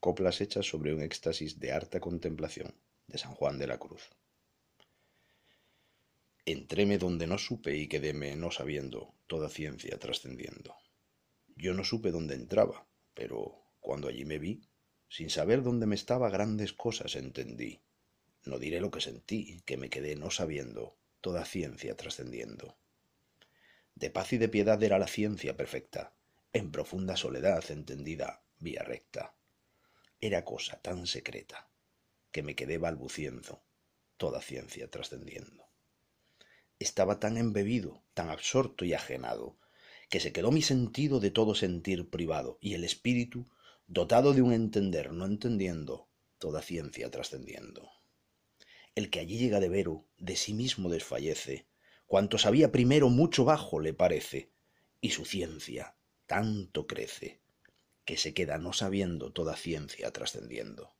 Coplas hechas sobre un éxtasis de harta contemplación, de San Juan de la Cruz. Entréme donde no supe y quedéme no sabiendo, toda ciencia trascendiendo. Yo no supe dónde entraba, pero cuando allí me vi, sin saber dónde me estaba, grandes cosas entendí. No diré lo que sentí, que me quedé no sabiendo, toda ciencia trascendiendo. De paz y de piedad era la ciencia perfecta, en profunda soledad entendida, vía recta. Era cosa tan secreta, que me quedé balbuciendo, toda ciencia trascendiendo. Estaba tan embebido, tan absorto y ajenado, que se quedó mi sentido de todo sentir privado, y el espíritu, dotado de un entender no entendiendo, toda ciencia trascendiendo. El que allí llega de vero, de sí mismo desfallece, cuanto sabía primero mucho bajo le parece, y su ciencia tanto crece, que se queda no sabiendo toda ciencia trascendiendo.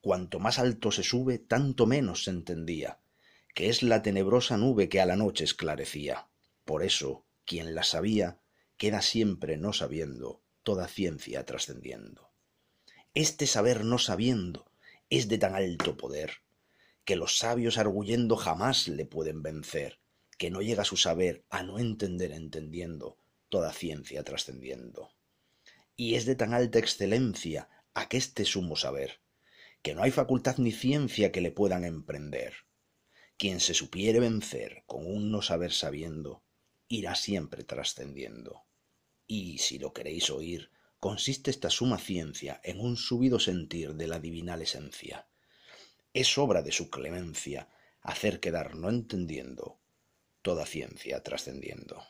Cuanto más alto se sube, tanto menos se entendía, que es la tenebrosa nube que a la noche esclarecía. Por eso, quien la sabía, queda siempre no sabiendo, toda ciencia trascendiendo. Este saber no sabiendo es de tan alto poder, que los sabios arguyendo jamás le pueden vencer, que no llega su saber a no entender entendiendo, toda ciencia trascendiendo. Y es de tan alta excelencia aqueste sumo saber, que no hay facultad ni ciencia que le puedan emprender. Quien se supiere vencer con un no saber sabiendo, irá siempre trascendiendo. Y si lo queréis oír, consiste esta suma ciencia en un subido sentir de la divinal esencia. Es obra de su clemencia hacer quedar no entendiendo toda ciencia trascendiendo.